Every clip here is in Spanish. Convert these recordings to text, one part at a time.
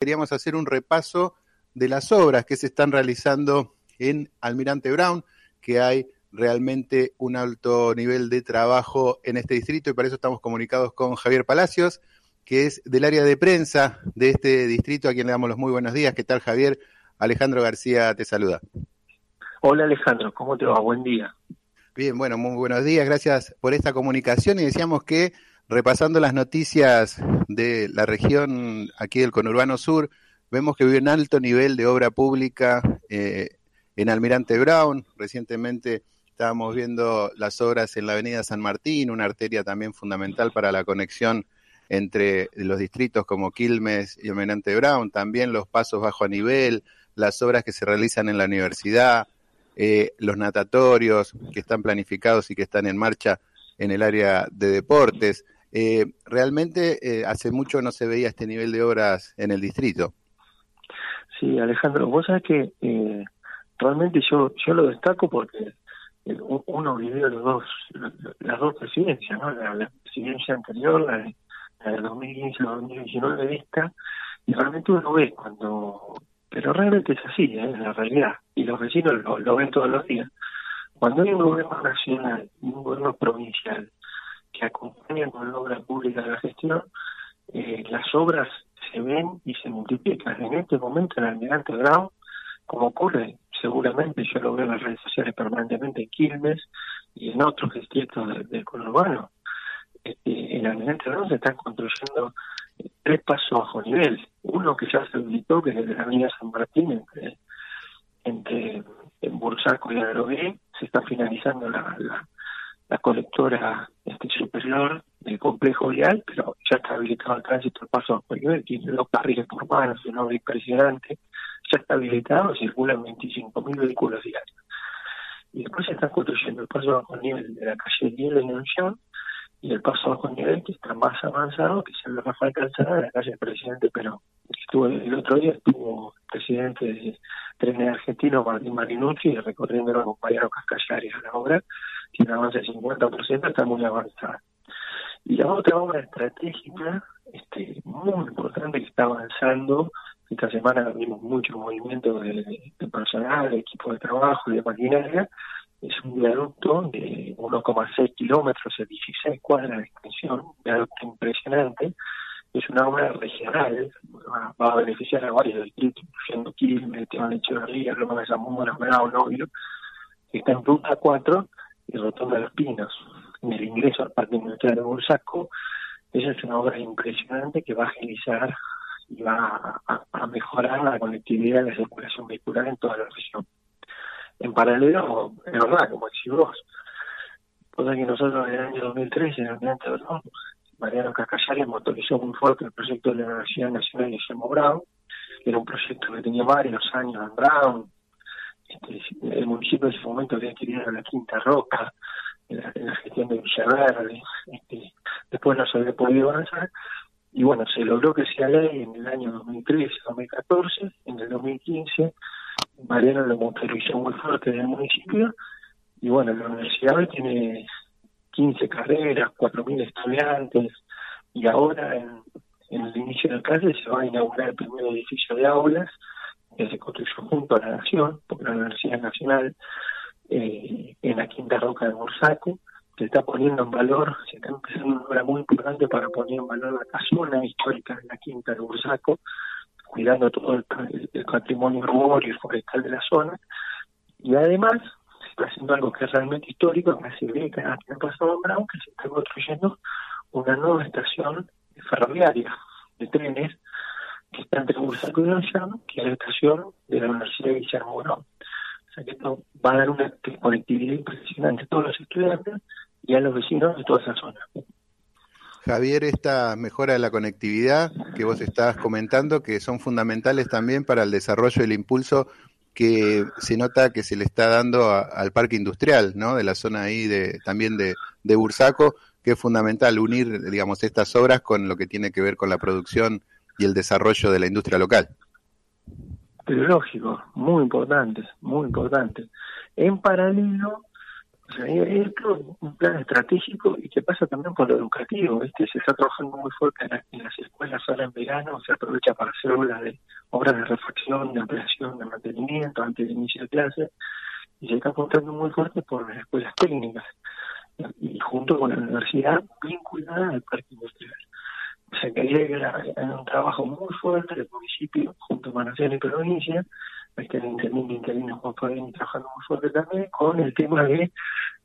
queríamos hacer un repaso de las obras que se están realizando en Almirante Brown, que hay realmente un alto nivel de trabajo en este distrito y para eso estamos comunicados con Javier Palacios, que es del área de prensa de este distrito, a quien le damos los muy buenos días. ¿Qué tal, Javier? Alejandro García te saluda. Hola, Alejandro, ¿cómo te va? Buen día. Bien, bueno, muy buenos días, gracias por esta comunicación y decíamos que repasando las noticias de la región aquí del conurbano sur, vemos que vive un alto nivel de obra pública eh, en Almirante Brown. Recientemente estábamos viendo las obras en la avenida San Martín, una arteria también fundamental para la conexión entre los distritos como Quilmes y Almirante Brown, también los pasos bajo a nivel, las obras que se realizan en la universidad, eh, los natatorios que están planificados y que están en marcha en el área de deportes. Eh, realmente eh, hace mucho no se veía este nivel de obras en el distrito. Sí, Alejandro, vos sabés que realmente yo yo lo destaco porque uno vivió los dos, las dos presidencias, ¿no? la, presidencia anterior, la de, la de 2015 2019 esta, y realmente uno ve cuando pero realmente es así, ¿eh? es la realidad, y los vecinos lo, ven todos los días. Cuando hay un gobierno nacional y un gobierno provincial que acompañan con la obra pública de la gestión, eh, las obras se ven y se multiplican. En este momento en Almirante Brown, como ocurre seguramente, yo lo veo en las redes sociales permanentemente en Quilmes y en otros distritos del conurbano, este, en Almirante Brown se están construyendo tres pasos bajo nivel. Uno que ya se habilitó, que es el de la avenida San Martín, entre, entre en Bursaco y Adrogué, se está finalizando la, colectora este superior del complejo vial, pero ya está habilitado el tránsito el paso bajo nivel, tiene dos carriles por mano, es una obra impresionante, ya está habilitado, circulan 25.000 vehículos diarios. Y después se está construyendo el paso bajo nivel de la calle Diel en Unción, y el paso bajo nivel que está más avanzado, que es el de Rafael Calzada, de la calle Presidente pero Estuvo, el otro día estuvo el presidente de Trenes Argentino, Martín Marinucci, recorriendo con Mariano Cascallares a la obra, tiene avance del 50%, está muy avanzada. Y la otra obra estratégica, este, muy importante que está avanzando, esta semana vimos mucho movimiento de, personal, de equipo de trabajo y de maquinaria, es un viaducto de 1,6 kilómetros, de 16 cuadras de extensión, un viaducto impresionante, es una obra regional, va, a beneficiar a varios distritos, incluyendo Quilmes, Esteban Echeverría, Loma de Zamora, Bravo, Novio, está en ruta 4 y Rotonda de los Pinos. En el ingreso al Parque Industrial de Bursaco, esa es una obra impresionante que va a agilizar y va a, mejorar la conectividad y la circulación vehicular en toda la región. En paralelo, es verdad, como decís vos, cosa que nosotros en el año 2013, en el año Mariano Cascallares motorizó muy fuerte el proyecto de la Universidad Nacional de Guillermo Brown, era un proyecto que tenía varios años en Brown, el municipio en ese momento había querido la Quinta Roca, en la, gestión de Villaverde, este, después no se había podido avanzar, y bueno, se logró que sea ley en el año 2013, 2014, en el 2015, Mariano lo motorizó muy fuerte en el municipio, y bueno, la universidad tiene 15 carreras, 4.000 estudiantes, y ahora en, el inicio de clase se va a inaugurar el primer edificio de aulas que se construyó junto a la Nación, porque la Universidad Nacional, eh, en la Quinta Roca de Bursaco, se está poniendo en valor, se está empezando una obra muy importante para poner en valor la casona histórica de la Quinta de Bursaco, cuidando todo el, patrimonio arbóreo y forestal de la zona, y además haciendo algo que es realmente histórico, que hace décadas que ha pasado en Brown, que se está construyendo una nueva estación ferroviaria de trenes está entre Bursaco y Gonzalo, que es la estación de la Universidad de Guillermo Brown. O sea que esto va a dar una conectividad impresionante a todos los estudiantes y a los vecinos de toda esa zona. Javier, esta mejora de la conectividad que vos estás comentando, que son fundamentales también para el desarrollo y el impulso que se nota que se le está dando al parque industrial, ¿no? De la zona ahí de también de, de Bursaco, que es fundamental unir, digamos, estas obras con lo que tiene que ver con la producción y el desarrollo de la industria local. Pero lógico, muy importante, muy importante. En paralelo, O sea, un plan estratégico y que pasa también por lo educativo, ¿viste? Se está trabajando muy fuerte en, las escuelas ahora en verano, se aprovecha para hacer obras de, obras de reflexión, de ampliación, de mantenimiento antes del inicio de clase, y se está apuntando muy fuerte por las escuelas técnicas, y junto con la universidad vinculada al parque industrial. Sea que hay, un trabajo muy fuerte del municipio, junto con Nación y Provincia, este, el interino interino Juan trabajando muy fuerte también con el tema de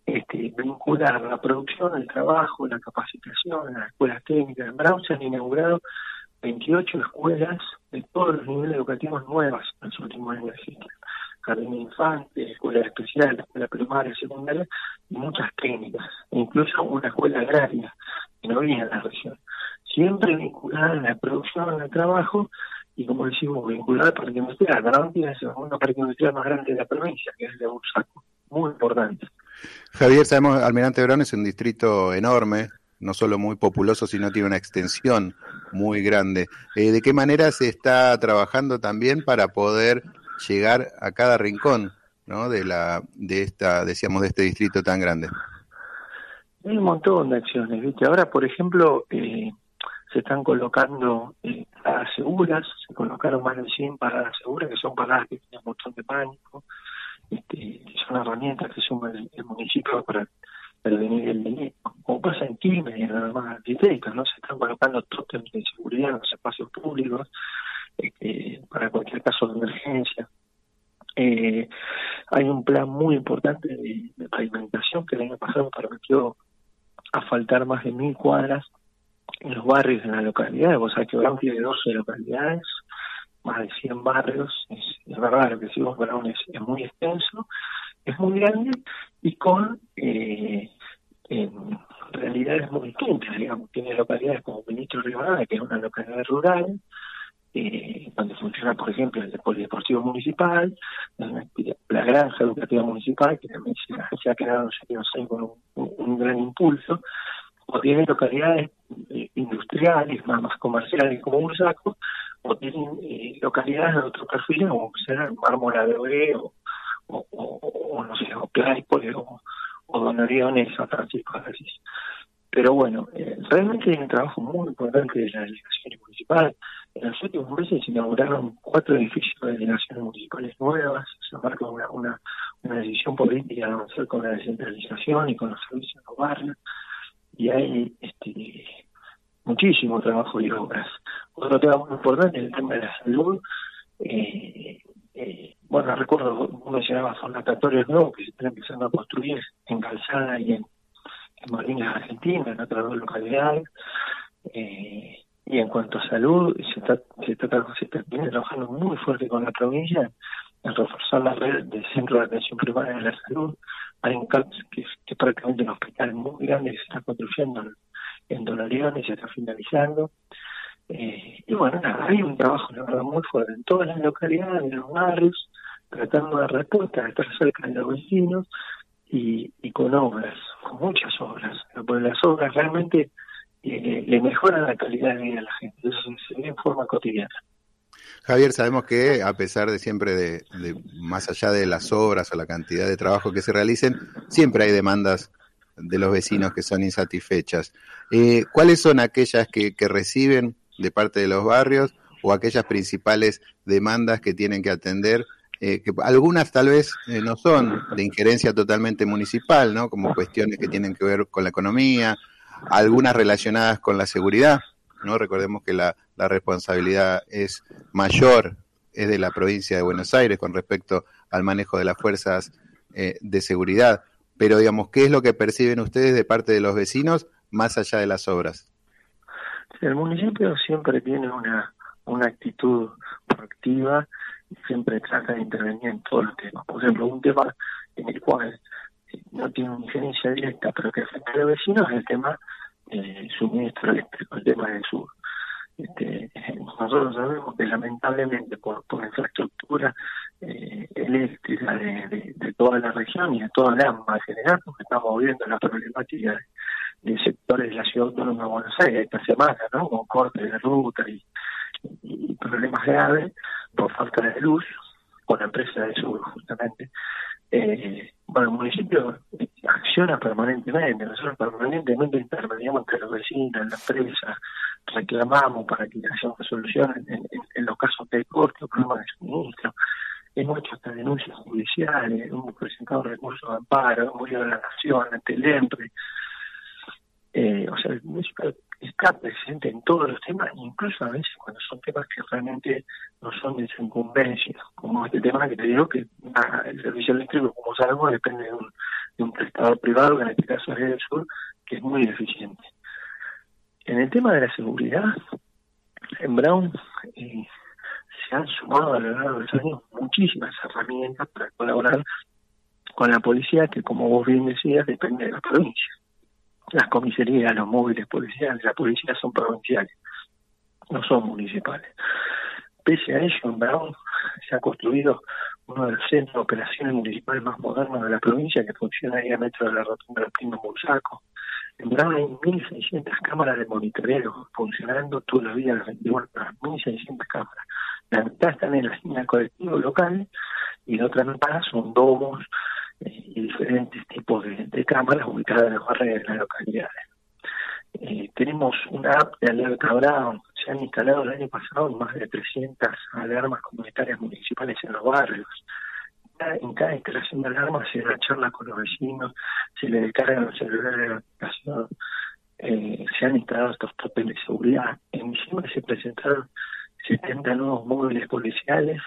este, vincular la producción, el trabajo, la capacitación, las escuelas técnicas. En Brown se han inaugurado 28 escuelas de todos los niveles educativos nuevas en los últimos años Jardín de infantes, escuela especial, escuela primaria, secundaria y muchas técnicas, incluso una escuela agraria que no había en la región. Siempre vinculada a la producción, al trabajo y como decimos, vinculada al parque industrial. Brown tiene el segundo parque industrial más grande de la provincia, que es el de Bursaco. Muy importante. Javier, sabemos, Almirante Brown es un distrito enorme, no solo muy populoso, sino tiene una extensión muy grande. Eh, ¿De qué manera se está trabajando también para poder llegar a cada rincón ¿no? de la de esta decíamos de este distrito tan grande? Hay un montón de acciones, ¿viste? Ahora, por ejemplo, eh, se están colocando eh, paradas seguras, se colocaron más de 100 paradas seguras, que son paradas que tienen un montón de pánico, este, son herramientas que suma el, municipio para prevenir el delito. Como pasa en Quilmes y en las demás ¿no? Se están colocando tótems de seguridad en los espacios públicos este, para cualquier caso de emergencia. Eh, hay un plan muy importante de, de pavimentación que el año pasado permitió asfaltar más de mil cuadras en los barrios en la localidad. Vos sabés que Brown tiene 12 localidades, más de 100 barrios. Es, verdad, lo que decimos Brown es, es, muy extenso, es muy grande y con eh, realidades muy distintas. Digamos, tiene localidades como Ministro Rivadavia, que es una localidad rural, eh, donde funciona, por ejemplo, el polideportivo municipal, la granja educativa municipal, que también se, ha quedado en con un, gran impulso, o tiene localidades eh, industriales, más, comerciales como Bursaco, o tienen eh, localidades de otro perfil, como ser Mármora de o, o, o, no sé, o Claypole, o, o Don Oriones, San Francisco de Asís. Pero bueno, eh, realmente hay un trabajo muy importante de la delegación municipal. En los últimos meses se inauguraron cuatro edificios de delegaciones municipales nuevas, se marca una, una, una decisión política de avanzar con la descentralización y con los servicios de los y hay este, muchísimo trabajo y obras. Otro tema muy importante es el tema de la salud. Eh, eh, bueno, recuerdo, uno mencionaba son natatorios nuevos que se están empezando a construir en Calzada y en, en Argentina, en otras dos localidades. Eh, y en cuanto a salud, se está, se está, se trabajando muy fuerte con la provincia en reforzar la red de centros de atención primaria de la salud. Hay un CAPS que, es prácticamente un hospital muy grande que se está construyendo en y se está finalizando. Eh, y bueno, hay un trabajo, la verdad, muy fuerte en todas las localidades, en los barrios, tratando de respuesta, de estar cerca de los vecinos y, y con obras, con muchas obras. Porque las obras realmente eh, le mejoran la calidad de vida a la gente, eso se ve en forma cotidiana. Javier, sabemos que a pesar de siempre de, más allá de las obras o la cantidad de trabajo que se realicen, siempre hay demandas de los vecinos que son insatisfechas. Eh, ¿Cuáles son aquellas que, reciben de parte de los barrios o aquellas principales demandas que tienen que atender? Eh, que algunas tal vez eh, no son de injerencia totalmente municipal, ¿no? Como cuestiones que tienen que ver con la economía, algunas relacionadas con la seguridad, ¿no? Recordemos que la, la responsabilidad es mayor, es de la provincia de Buenos Aires con respecto al manejo de las fuerzas eh, de seguridad. Pero, digamos, ¿qué es lo que perciben ustedes de parte de los vecinos más allá de las obras? El municipio siempre tiene una, una actitud proactiva siempre trata de intervenir en todos los temas. Por ejemplo, un tema en el cual eh, no tiene una diferencia directa, pero que afecta a los vecinos es el tema del suministro eléctrico, el tema del sur. Este, nosotros sabemos que lamentablemente por, por infraestructura eh, eléctrica de, de, toda la región y de toda la AMBA en general, porque estamos viendo la problemática de, sectores de la ciudad autónoma de Buenos Aires esta semana, ¿no? Con cortes de ruta y, problemas graves por falta de luz con la empresa de sur justamente. Eh, bueno, el municipio acciona permanentemente, nosotros permanentemente intervenimos entre los vecinos, la empresa, reclamamos para que haya una solución en, los casos de corte o problemas de suministro. Hemos hecho hasta denuncias judiciales, hemos presentado recursos de amparo, hemos ido a la Nación, ante el ENRE. Eh, o sea, el municipio está presente en todos los temas, incluso a veces cuando son temas que realmente no son de su incumbencia, como este tema que te digo que el servicio eléctrico, como sabemos, depende de un, de un prestador privado, que en este caso es el sur, que es muy deficiente. En el tema de la seguridad, en Brown eh, se han sumado a lo largo de los años muchísimas herramientas para colaborar con la policía, que como vos bien decías, depende de la provincia las comisarías, los móviles policiales, la policía son provinciales, no son municipales. Pese a ello, en Brown se ha construido uno de los centros de operaciones municipales más modernos de la provincia que funciona ahí a metro de la rotonda del Primo Bursaco. En Brown hay 1.600 cámaras de monitoreo funcionando toda la vida las 24 horas, 1.600 cámaras. La mitad están en la línea colectiva local y la otra mitad son domos, y diferentes tipos de, cámaras ubicadas en los barrios de las localidades. Eh, tenemos una app de alerta Brown, se han instalado el año pasado más de 300 alarmas comunitarias municipales en los barrios. En cada instalación de alarma se da charla con los vecinos, se le descargan los celulares de la aplicación, eh, se han instalado estos topes de seguridad. En diciembre se presentaron 70 nuevos móviles policiales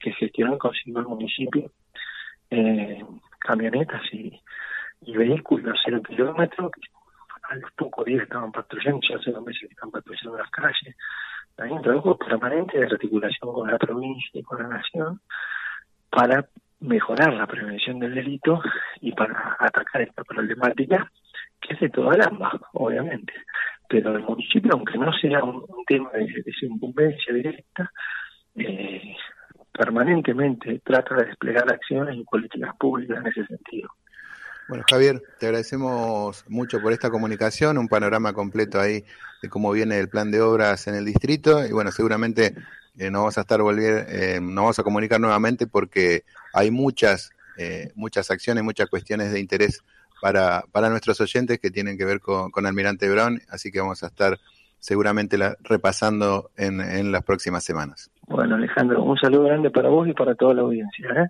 que gestionó consigo el municipio eh, camionetas y, vehículos cero kilómetros que a los pocos días estaban patrullando, ya hace dos meses que están patrullando las calles. Hay un trabajo permanente de articulación con la provincia y con la nación para mejorar la prevención del delito y para atacar esta problemática que es de toda la obviamente. Pero el municipio, aunque no sea un, tema de, de, incumbencia directa, eh, permanentemente trata de desplegar acciones y políticas públicas en ese sentido. Bueno, Javier, te agradecemos mucho por esta comunicación, un panorama completo ahí de cómo viene el plan de obras en el distrito y bueno, seguramente eh, nos vamos a estar volviendo, eh, nos vamos a comunicar nuevamente porque hay muchas, eh, muchas acciones, muchas cuestiones de interés para, para nuestros oyentes que tienen que ver con, con Almirante Brown, así que vamos a estar seguramente la, repasando en, en, las próximas semanas. Bueno, Alejandro, un saludo grande para vos y para toda la audiencia. ¿eh?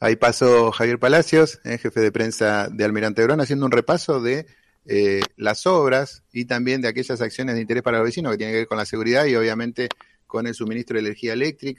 Ahí pasó Javier Palacios, eh, jefe de prensa de Almirante Brón, haciendo un repaso de eh, las obras y también de aquellas acciones de interés para los vecinos que tienen que ver con la seguridad y obviamente con el suministro de energía eléctrica.